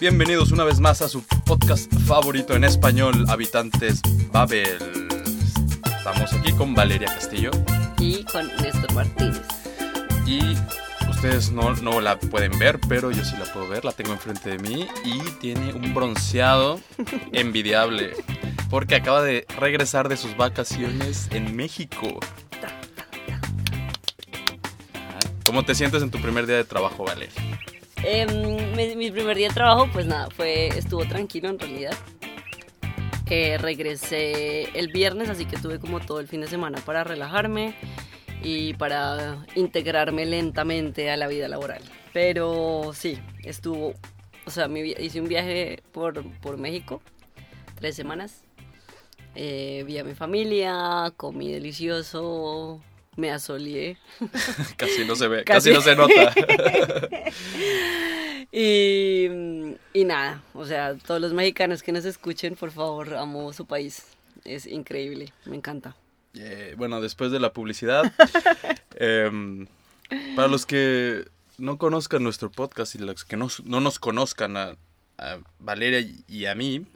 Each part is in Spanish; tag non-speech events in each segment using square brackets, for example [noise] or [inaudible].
Bienvenidos una vez más a su podcast favorito en español, Habitantes Babel. Estamos aquí con Valeria Castillo. Y con Néstor Martínez. Y ustedes no, no la pueden ver, pero yo sí la puedo ver, la tengo enfrente de mí y tiene un bronceado [laughs] envidiable porque acaba de regresar de sus vacaciones en México. ¿Cómo te sientes en tu primer día de trabajo, Valeria? Em, mi, primer día de trabajo, pues nada, fue, estuvo tranquilo en realidad. Regresé el viernes, así que tuve como todo el fin de semana para relajarme y para integrarme lentamente a la vida laboral. Pero sí, estuvo, o sea, hice un viaje por, por México, tres semanas. Eh, vi a mi familia, comí delicioso, me asoleé. [laughs] Casi no se ve, Casi. casi, no se nota. [laughs] Y, y nada, o sea, todos los mexicanos que nos escuchen, por favor, amo su país. Es increíble, me encanta. Eh, bueno, después de la publicidad, [laughs] em, para los que no conozcan nuestro podcast y los que no, no nos conozcan a, a Valeria y a mí,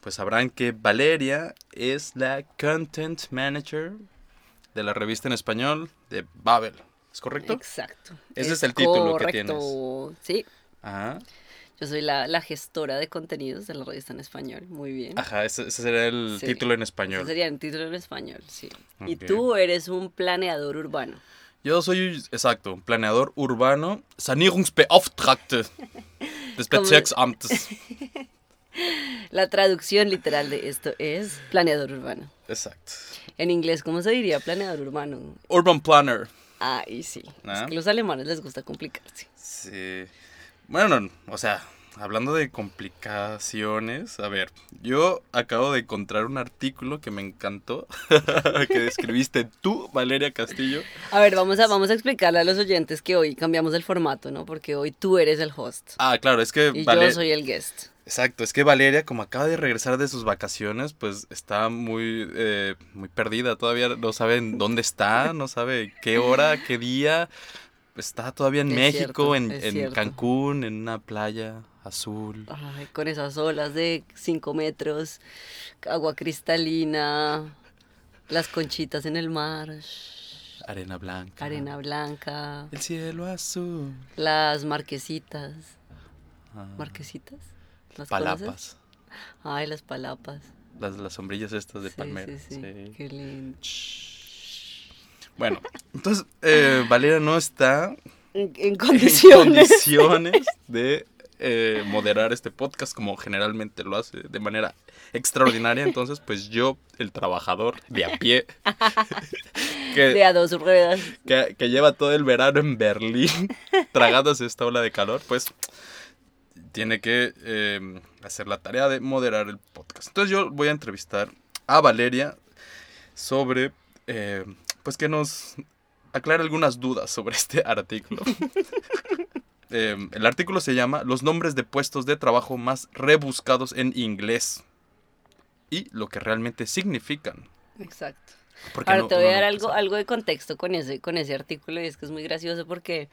pues sabrán que Valeria es la Content Manager de la revista en español de Babel. ¿Es correcto? Exacto. Ese es el título que correcto. Sí, Ajá. yo soy la, la gestora de contenidos de la revista en español. Muy bien. Ajá, ese, ese sería el Sí. título en Ese español. sería el título en español, sí. Y tú eres un planeador urbano. Yo soy, exacto, planeador urbano, Sanierungsbeauftragte [laughs] des Bezirksamtes. La traducción literal de esto es planeador urbano. Exacto. En inglés, ¿cómo se diría planeador urbano? Urban Planner. Ah, y sí. Ah. Es que a los alemanes les gusta complicarse. Sí. Bueno, o sea, hablando de complicaciones, a ver, yo acabo de encontrar un artículo que me encantó, [laughs] que escribiste tú, Valeria Castillo. A ver, vamos a, vamos a explicarle a los oyentes que hoy cambiamos el formato, ¿no? Porque hoy tú eres el host Ah, claro, es que y yo soy el guest. Exacto, es que Valeria, como acaba de regresar de sus vacaciones, pues está muy, eh, muy perdida. Todavía no sabe dónde está, no sabe qué hora, qué día. Está todavía en Es México, cierto, en, en. Cancún, en una playa azul. Ay, con esas olas de 5 metros, agua cristalina, las conchitas en el mar, Arena blanca. arena blanca, El cielo azul. las marquesitas. Ah, ¿Marquesitas? ¿Las conoces? palapas. Ay, las palapas. Las, las sombrillas estas de Sí, palmera. sí, sí. Qué lindo. Bueno, entonces eh, Valeria no está En, en en condiciones. de eh, moderar este podcast como generalmente lo hace de manera extraordinaria. Entonces, pues yo, el trabajador de a pie, [laughs] de a dos ruedas. que, que lleva todo el verano en Berlín tragándose esta ola de calor, pues tiene que eh, hacer la tarea de moderar el podcast. Entonces yo voy a entrevistar a Valeria sobre, eh, pues que nos aclare algunas dudas sobre este [laughs] artículo. [laughs] Eh, el artículo se llama Los nombres de puestos de trabajo más rebuscados en inglés y lo que realmente significan. Exacto. Ahora no- te voy a dar no algo, algo de contexto con ese, con ese artículo y es que es muy gracioso porque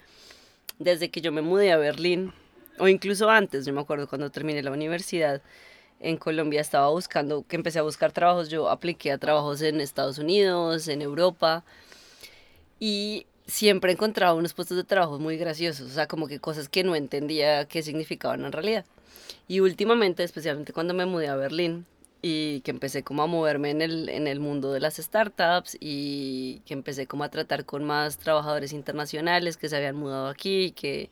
desde que yo me mudé a Berlín, o incluso antes, yo me acuerdo cuando terminé la universidad en Colombia estaba buscando, que empecé a buscar trabajos, yo apliqué a trabajos en Estados Unidos, en Europa y siempre encontraba unos puestos de trabajo muy graciosos, o sea, como que cosas que no entendía qué significaban en realidad. Y últimamente, especialmente cuando me mudé a Berlín y que empecé como a moverme en el, en el mundo de las startups y que empecé como a tratar con más trabajadores internacionales que se habían mudado aquí, que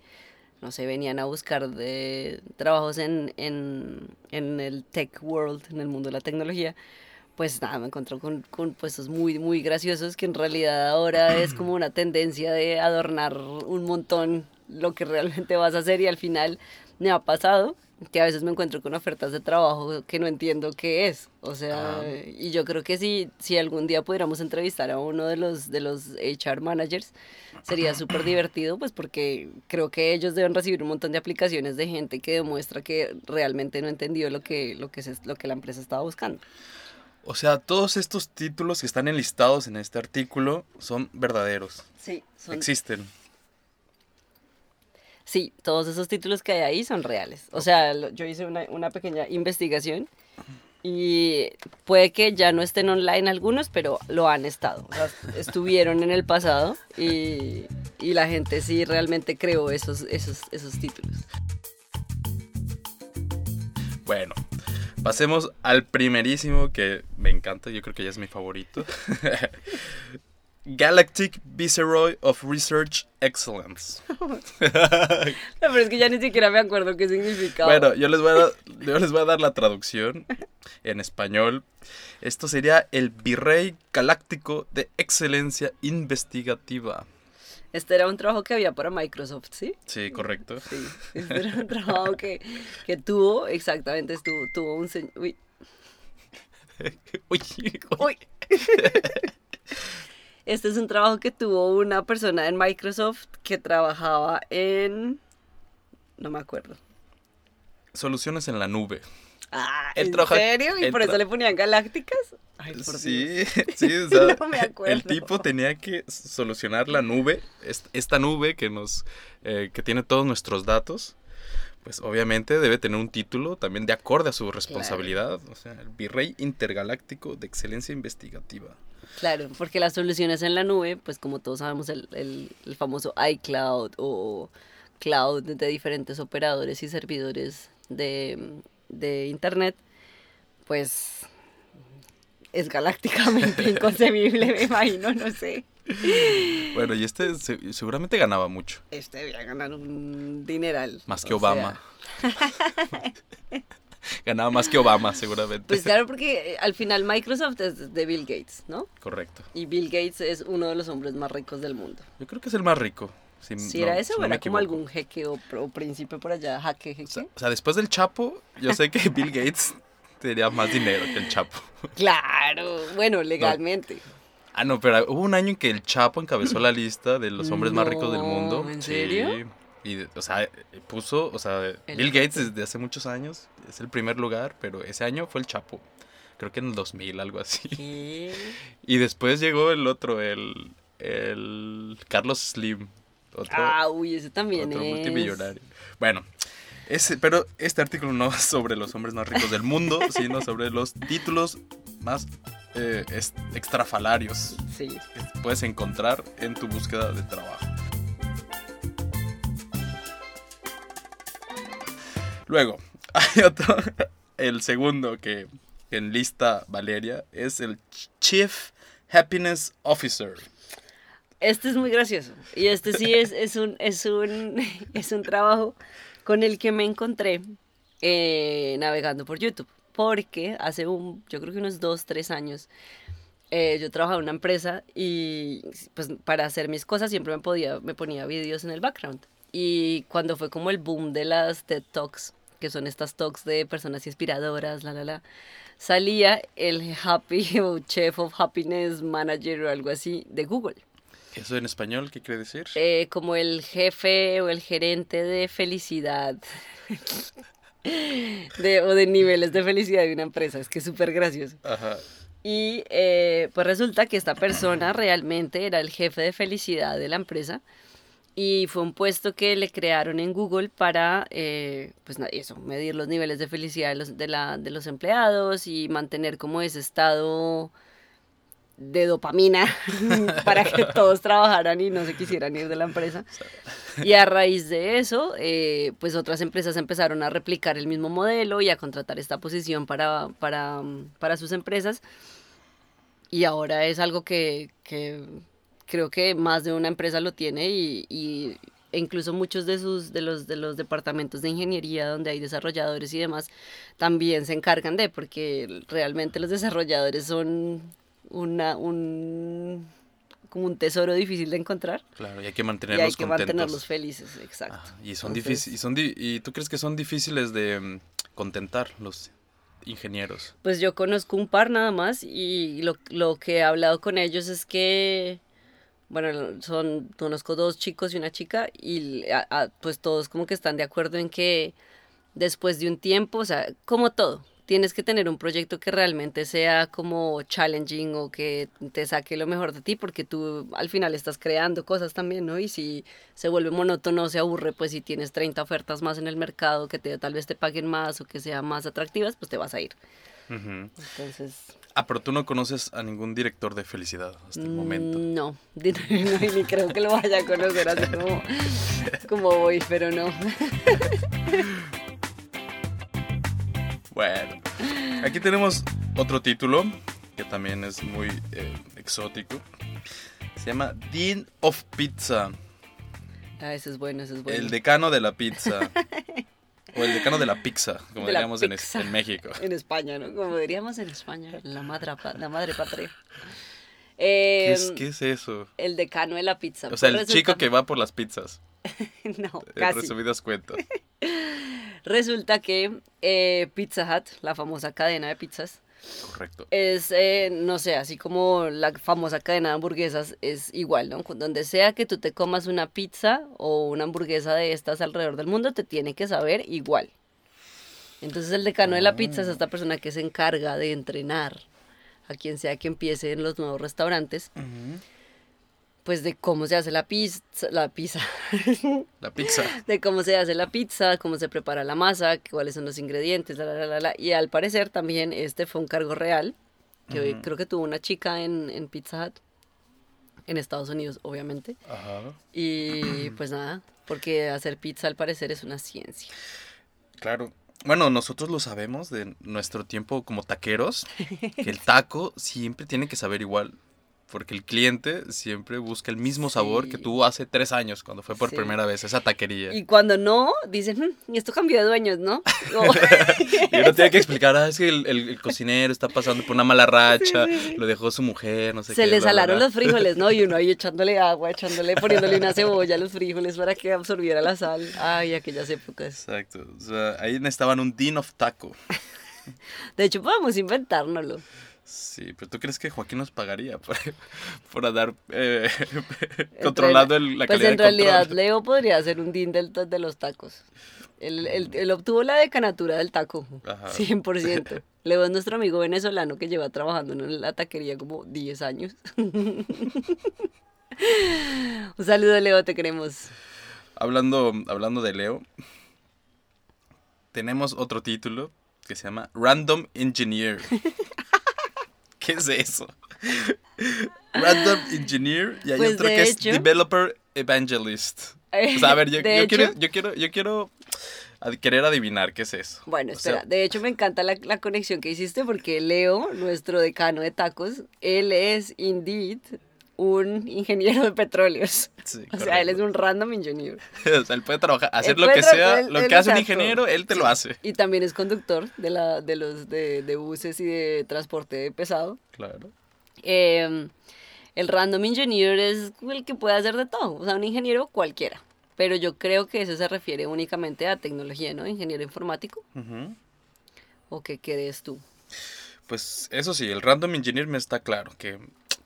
no sé, venían a buscar de trabajos en, en, en el tech world, en el mundo de la tecnología, pues nada, me encontré con, con puestos muy, muy graciosos que en realidad ahora es como una tendencia de adornar un montón lo que realmente vas a hacer y al final me ha pasado que a veces me encuentro con ofertas de trabajo que no entiendo qué es. O sea, Ah. y yo creo que si, si algún día pudiéramos entrevistar a uno de los, de los HR managers, sería súper divertido, pues porque creo que ellos deben recibir un montón de aplicaciones de gente que demuestra que realmente no entendió lo que, lo que, se- lo que la empresa estaba buscando. O sea, todos estos títulos que están enlistados en este artículo son verdaderos. Sí, son, Existen. Sí, todos esos títulos que hay ahí son reales. O sea, lo- yo hice una, una pequeña investigación y puede que ya no estén online algunos, pero lo han estado. [laughs] Estuvieron en el pasado y, y la gente sí realmente creó esos, esos, esos títulos. Bueno, pasemos al primerísimo que me encanta, yo creo que ya es mi favorito. [laughs] Galactic Viceroy of Research Excellence. [laughs] No, pero es que ya ni siquiera me acuerdo qué significaba. Bueno, yo les, voy a dar, yo les voy a dar la traducción en español. Esto sería el Virrey Galáctico de Excelencia Investigativa. Este era un trabajo que había para Microsoft, ¿sí? Sí, correcto. Sí, este era un trabajo que, que tuvo, exactamente, estuvo, tuvo un señor... Uy, [laughs] Uy, uy. [laughs] Este es un trabajo que tuvo una persona en Microsoft que trabajaba en... No me acuerdo. Soluciones en la nube. Ah, ¿En trabaja- serio? ¿Y por eso le ponían galácticas? Ay, por Sí, [laughs] sí, o sea, [laughs] No me acuerdo. el tipo tenía que solucionar la nube, est- esta nube que nos, eh, que tiene todos nuestros datos, pues obviamente debe tener un título también de acorde a su responsabilidad, o sea, el virrey intergaláctico de excelencia investigativa. Claro, porque las soluciones en la nube, pues como todos sabemos, el, el- el famoso iCloud o cloud de diferentes operadores y servidores de, de Internet, pues es galácticamente [laughs] inconcebible, me imagino, no sé. Bueno, y este se- seguramente ganaba mucho, Este debía ganar un dineral. más que Obama. sea, [laughs] [laughs] ganaba más que Obama, seguramente. pues claro, porque eh, al final Microsoft es de Bill Gates, ¿no? Correcto. Y Bill Gates es uno de los hombres más ricos del mundo. Yo creo que es el más rico. Si, Si no- era ese si no era como algún jeque o, o príncipe por allá, jaque, jeque. O sea, o sea, después del Chapo, yo sé que [laughs] Bill Gates tenía más dinero que el Chapo. [laughs] Claro, bueno, legalmente. Ah, no, pero hubo un año en que el Chapo encabezó la lista de los hombres más ricos del mundo. ¿en Sí. Y, o sea, puso, o sea, El Bill Gates desde hace muchos años es el primer lugar, pero ese año fue el Chapo. Creo que en el 2000, algo así. ¿Qué? [laughs] Y después llegó el otro, el, el Carlos Slim. Otro, Ah, uy, ese también otro es. multimillonario. Bueno, ese, pero este artículo no es [laughs] sobre los hombres más ricos del mundo, [laughs] sino sobre los títulos más eh, extrafalarios Sí. que puedes encontrar en tu búsqueda de trabajo. Luego, [laughs] hay otro, el segundo que en lista Valeria es el Chief Happiness Officer. Este es muy gracioso. Y este sí es, es, un, es, un, [laughs] es un trabajo con el que me encontré eh, navegando por YouTube. Porque hace un, yo creo que unos dos, tres años, eh, yo trabajaba en una empresa y pues para hacer mis cosas siempre me, podía, me ponía vídeos en el background. Y cuando fue como el boom de las TED Talks, que son estas talks de personas inspiradoras, la, la, la, salía el Happy [laughs] o Chef of Happiness Manager o algo así de Google. ¿Eso en español qué quiere decir? Eh, como el jefe o el gerente de felicidad. [laughs] de, o de niveles de felicidad de una empresa. Es que es súper gracioso. Ajá. Y eh, pues resulta que esta persona realmente era el jefe de felicidad de la empresa. Y fue un puesto que le crearon en Google para, eh, pues eso, medir los niveles de felicidad de los, de, la, de los empleados y mantener como ese estado de dopamina [laughs] para que [laughs] todos trabajaran y no se quisieran ir de la empresa. Y a raíz de eso, eh, pues otras empresas empezaron a replicar el mismo modelo y a contratar esta posición para, para, para sus empresas. Y ahora es algo que, que creo que más de una empresa lo tiene y, y e incluso muchos de sus de los de los departamentos de ingeniería donde hay desarrolladores y demás también se encargan de porque realmente los desarrolladores son una un como un tesoro difícil de encontrar Claro, y hay que y hay mantenerlos que contentos. mantenerlos felices, exacto. Ajá, y son difíciles. Y, son di- ¿Y tú crees que son difíciles de mm, contentar los ingenieros? Pues yo conozco un par nada más y lo, lo que he hablado con ellos es que, bueno, son, conozco dos chicos y una chica y a- a- pues todos como que están de acuerdo en que después de un tiempo, o sea, como todo, tienes que tener un proyecto que realmente sea como challenging o que te saque lo mejor de ti, porque tú al final estás creando cosas también, ¿no? Y si se vuelve monótono, se aburre, pues si tienes 30 ofertas más en el mercado que te, tal vez te paguen más o que sean más atractivas, pues te vas a ir. Entonces, Ah, pero tú no conoces a ningún director de felicidad hasta el momento. mm, no, [laughs] no, ni creo que lo vaya a conocer así como, [laughs] como voy, pero no. Bueno, aquí tenemos otro título que también es muy eh, exótico. Se llama Dean of Pizza, Ah, eso es bueno, eso es bueno. el decano de la pizza. [laughs] o el decano de la pizza, como De diríamos en, es- pizza. en México. [laughs] En España, ¿no? Como diríamos en España, la madre, la madre patria. ¿Qué Eh, es, qué es eso? El decano de la pizza. O sea, el chico que va por las pizzas, [laughs] no, en casi. resumidas cuentas. [laughs] Resulta que eh, Pizza Hut, la famosa cadena de pizzas, Correcto. es, eh, no sé, así como la famosa cadena de hamburguesas, es igual, ¿no? Donde sea que tú te comas una pizza o una hamburguesa de estas alrededor del mundo, te tiene que saber igual. Entonces el decano de la pizza es esta persona que se encarga de entrenar a quien sea que empiece en los nuevos restaurantes, pues de cómo se hace la pizza, la pizza, [laughs] La pizza. de cómo se hace la pizza, cómo se prepara la masa, cuáles son los ingredientes, la, la, la, la. Y al parecer también este fue un cargo real, que creo que tuvo una chica en, en Pizza Hut, en Estados Unidos, obviamente. Ajá. Y pues nada, porque hacer pizza al parecer es una ciencia. Claro. Bueno, nosotros lo sabemos de nuestro tiempo como taqueros, que el taco siempre tiene que saber igual, porque el cliente siempre busca el mismo sabor Sí. que tuvo hace tres años, cuando fue por Sí. primera vez esa taquería. Y cuando no, dicen, "Mm, y esto cambió de dueños, ¿no? [laughs] O- Y uno tiene que explicar, ah, es que el, el- el cocinero está pasando por una mala racha, lo dejó su mujer, no sé se qué. le bla, bla, salaron los frijoles, ¿no? Y uno ahí [laughs] echándole agua, echándole, poniéndole una cebolla a los frijoles para que absorbiera la sal. Ay, aquellas épocas. Exacto. O sea, ahí necesitaban un Dean of Taco. [laughs] De hecho, podemos inventárnoslo. Sí, pero ¿tú crees que Joaquín nos pagaría [laughs] por, por andar eh, controlando el- la Pues calidad en de realidad control? Leo podría ser un din del, de los tacos. Él, él- él obtuvo la decanatura del taco, Ajá. [laughs] 100%. Leo es nuestro amigo venezolano que lleva trabajando en la taquería como 10 años. [laughs] un saludo, Leo, te queremos. Hablando, hablando de Leo, tenemos otro título que se llama Random Engineer. ¿Qué es eso? Random Engineer y hay Pues, otro que es Developer Evangelist. O sea, a ver, yo, [laughs] De yo hecho- quiero, yo quiero, yo quiero querer adivinar qué es eso. Bueno, O sea, espera, de hecho me encanta la, la conexión que hiciste porque Leo, nuestro decano de tacos, él es indeed un ingeniero de petróleos. sí, O sea, él es un random engineer. [laughs] O sea, él puede trabajar, hacer Él lo que sea, él- lo que hace un ingeniero, él te lo hace. Y también es conductor de, la, de los de, de buses y de transporte pesado. Claro. Eh, el random engineer es el que puede hacer de todo, o sea, un ingeniero cualquiera. Pero yo creo que eso se refiere únicamente a tecnología, ¿no? Ingeniero informático. ¿O qué crees tú? Pues eso sí, el random engineer me está claro que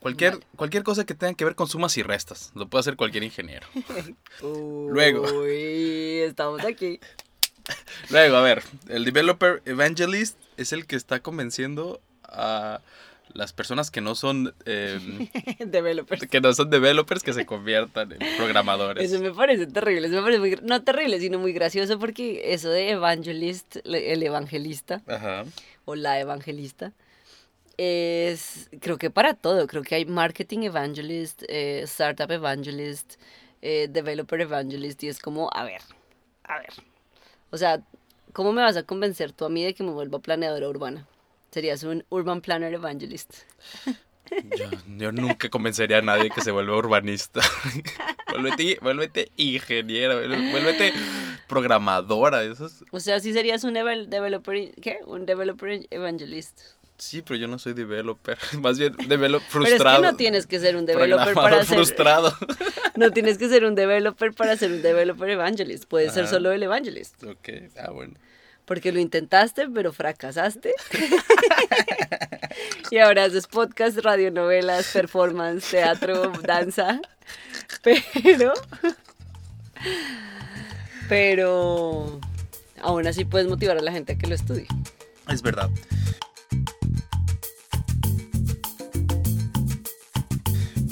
cualquier, Vale. cualquier cosa que tenga que ver con sumas y restas, lo puede hacer cualquier ingeniero. [laughs] [laughs] Luego. Uy, estamos aquí. Luego, a ver, el developer evangelist es el que está convenciendo a las personas que no son eh, [laughs] Developers. que no son developers que se conviertan en programadores. Eso me parece terrible, eso me parece muy, no terrible, sino muy gracioso porque eso de evangelist, el evangelista Ajá. o la evangelista, es, creo que para todo, creo que hay marketing evangelist, eh, startup evangelist, eh, developer evangelist y es como, a ver, a ver, o sea, ¿cómo me vas a convencer tú a mí de que me vuelva planeadora urbana? Serías un urban planner evangelist. Yo, yo nunca convencería a nadie que se vuelva urbanista. [laughs] vuélvete, vuélvete ingeniera, vuélvete programadora. Eso es- O sea, sí serías un devel- developer, ¿qué? Un developer evangelist. Sí, pero yo no soy developer. [laughs] Más bien, develop [laughs] Pero frustrado. es que no tienes que ser un developer para [laughs] ser, frustrado. no tienes que ser un developer para ser un developer evangelist. Puedes ser solo el evangelist. ok, ah, bueno. Porque lo intentaste, pero fracasaste. y ahora haces podcast, radionovelas, performance, teatro, danza. Pero. Pero. Aún así puedes motivar a la gente a que lo estudie. Es verdad.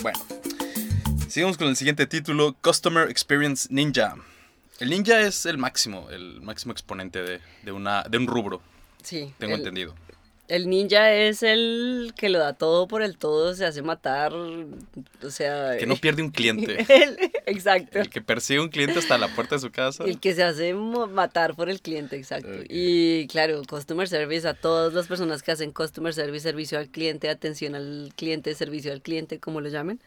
Bueno, sigamos con el siguiente título, Customer Experience Ninja. El ninja es el máximo, el máximo exponente de, de una, de un rubro, Sí. tengo el, entendido. El ninja es el que lo da todo por el todo, se hace matar, o sea... Que no pierde un cliente. [laughs] el- exacto. El que persigue un cliente hasta la puerta de su casa. El que se hace matar por el cliente, exacto. Y claro, customer service a todas las personas que hacen customer service, servicio al cliente, atención al cliente, servicio al cliente, como lo llamen.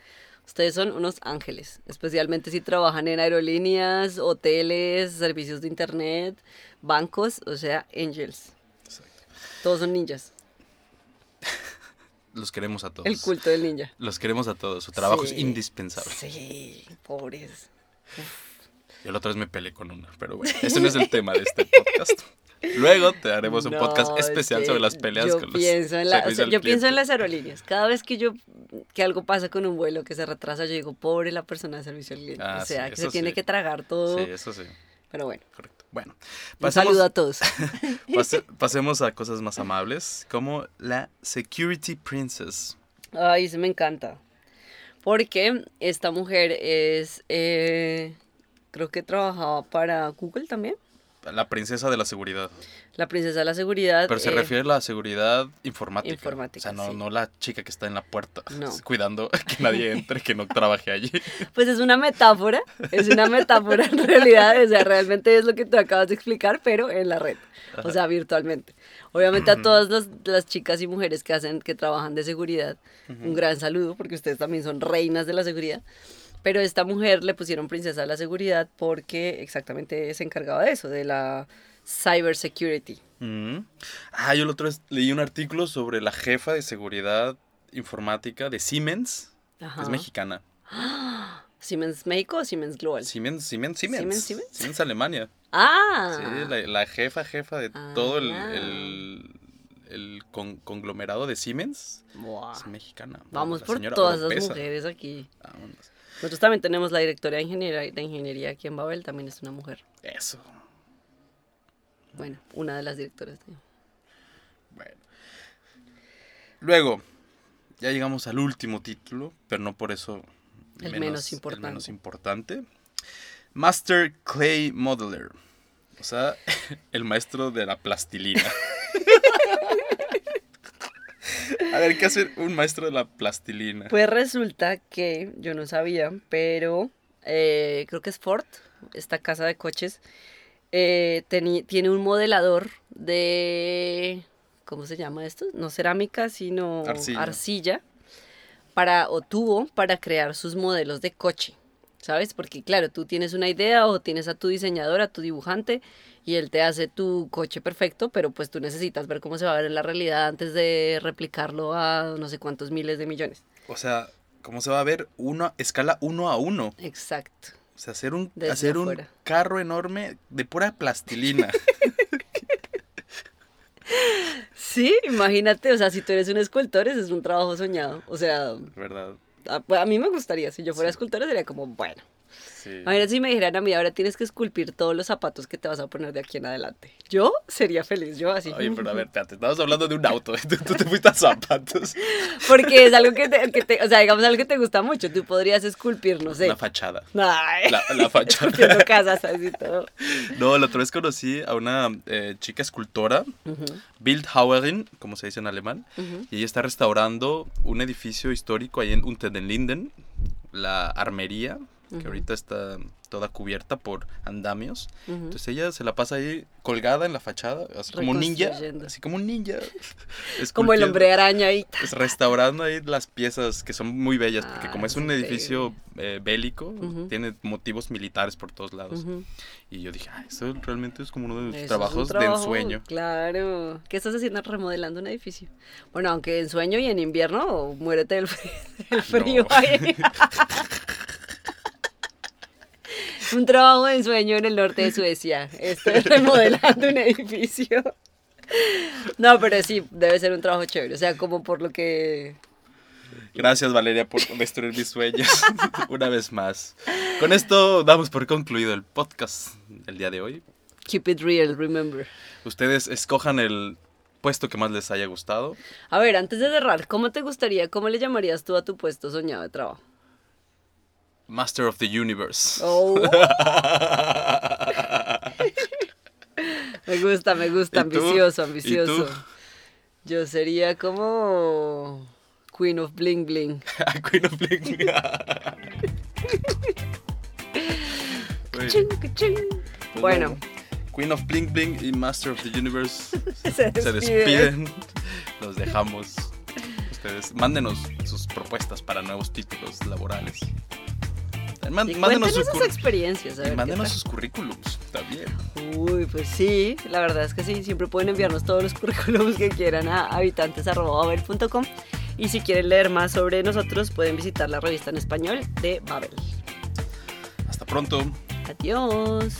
Ustedes son unos ángeles, especialmente si trabajan en aerolíneas, hoteles, servicios de internet, bancos, o sea, angels. Exacto. Todos son ninjas. Los queremos a todos. El culto del ninja. Los queremos a todos. Su trabajo Sí. es indispensable. Sí, pobres. Yo la otra vez me peleé con una, pero bueno, ese no es el tema de este [laughs] podcast. Luego te haremos un podcast es especial que sobre las peleas yo con los en la- o servicios sea, al yo pienso en las aerolíneas. Cada vez que yo que algo pasa con un vuelo que se retrasa, yo digo, pobre la persona de servicio al cliente. Ah, o sea, sí, que se tiene que tragar todo. Sí, eso sí, Pero bueno, correcto. Bueno, un pasemos, saludo a todos. [laughs] pase- pasemos a cosas más amables, como la Security Princess. Ay, se me encanta. Porque esta mujer es, eh, creo que trabajaba para Google también. La princesa de la seguridad. La princesa de la seguridad. Pero se eh, refiere a la seguridad informática. Informática, O sea, no, sí. no la chica que está en la puerta [laughs] No. [laughs] cuidando que nadie entre, que no trabaje allí. [laughs] Pues es una metáfora, es una metáfora en realidad, o sea, realmente es lo que tú acabas de explicar, pero en la red, o sea, virtualmente. Obviamente a todas las, las chicas y mujeres que hacen, que trabajan de seguridad, un gran saludo, porque ustedes también son reinas de la seguridad. Pero esta mujer le pusieron princesa de la seguridad porque exactamente se encargaba de eso, de la cyber security. Mm. Ah, yo la otra vez leí un artículo sobre la jefa de seguridad informática de Siemens, que Ajá. es mexicana. [gasps] ¿Siemens México o Siemens Global? Siemens, Siemens, Siemens. Siemens, Siemens. Alemania. Ah, Sí, la, la jefa, jefa de todo el, Ah. el, el con- conglomerado de Siemens Buah. es mexicana. Vamos La por todas las mujeres aquí. Vámonos. Nosotros también tenemos la directora de ingeniería, de ingeniería aquí en Babel, también es una mujer. Eso. Bueno, una de las directoras. de- Bueno. Luego, ya llegamos al último título, pero no por eso El menos importante. menos importante. Master Clay Modeler. O sea, [laughs] el maestro de la plastilina. [laughs] A ver, ¿qué hace un maestro de la plastilina? Pues resulta que yo no sabía, pero eh, creo que es Ford, esta casa de coches, eh, tiene un modelador de, ¿cómo se llama esto? No cerámica, sino Arcilla. arcilla, para, o tubo para crear sus modelos de coche, ¿sabes? Porque claro, tú tienes una idea o tienes a tu diseñador, a tu dibujante, y él te hace tu coche perfecto, pero pues tú necesitas ver cómo se va a ver en la realidad antes de replicarlo a no sé cuántos miles de millones. O sea, ¿cómo se va a ver? Uno, escala uno a uno. Exacto. O sea, hacer un, Desde hacer un carro enorme de pura plastilina. [laughs] Sí, imagínate, o sea, si tú eres un escultor, ese es un trabajo soñado. O sea, ¿Verdad? A, pues, a mí me gustaría, si yo fuera Sí. escultora sería como, bueno. Sí. Imagínate si me dijeran a mí, ahora tienes que esculpir todos los zapatos que te vas a poner de aquí en adelante. Yo sería feliz, yo así. Oye, pero a ver, espérate, estamos hablando de un auto, [laughs] tú, tú te fuiste a zapatos. [laughs] Porque es algo que te, que te- o sea, digamos algo que te gusta mucho. Tú podrías esculpir, no sé. La fachada. Ay, La, la fachada. [laughs] esculpiendo casas así todo. No, la otra vez conocí a una eh, chica escultora, Ujú, Bildhauerin, como se dice en alemán, y ella está restaurando un edificio histórico ahí en Unter den Linden, la armería, que Ujú. ahorita está toda cubierta por andamios. Ujú. Entonces ella se la pasa ahí colgada en la fachada, así como un ninja, así como un ninja. [laughs] Como el hombre araña ahí. Pues restaurando ahí las piezas que son muy bellas, porque Ah, como es es un increíble. edificio eh, bélico, Ujú. tiene motivos militares por todos lados. Y yo dije, "Ay, esto realmente es como uno de mis Eso trabajos de trabajo, ensueño. Claro. ¿Qué estás haciendo remodelando un edificio? Bueno, aunque en sueño y en invierno, muérete del [laughs] frío. del frío no. ahí. [laughs] [laughs] un trabajo de ensueño en el norte de Suecia. Estoy [laughs] remodelando un edificio. No, pero sí, debe ser un trabajo chévere. O sea, como por lo que. Gracias Valeria por destruir mis sueños [laughs] una vez más. Con esto damos por concluido el podcast del día de hoy. Keep it real, remember. Ustedes escojan el puesto que más les haya gustado. A ver, antes de cerrar, ¿cómo te gustaría, cómo le llamarías tú a tu puesto soñado de trabajo? Master of the Universe. Oh. [laughs] me gusta, me gusta, ambicioso, ¿Y ambicioso. Yo sería como Queen of Bling Bling. [laughs] Queen of Bling. Ching. Pues Bueno, Queen of Bling Bling y Master of the Universe [laughs] se se despide. despiden. Los dejamos. Ustedes, mándenos sus propuestas para nuevos títulos laborales. Man- Y mándenos sus, experiencias. A y ver, mándenos ¿qué sus currículums también. Uy, pues sí, la verdad es que sí. Siempre pueden enviarnos todos los [laughs] currículums que quieran a habitantes.babel.com. Y si quieren leer más sobre nosotros, pueden visitar la revista en español de Babel. Hasta pronto. Adiós.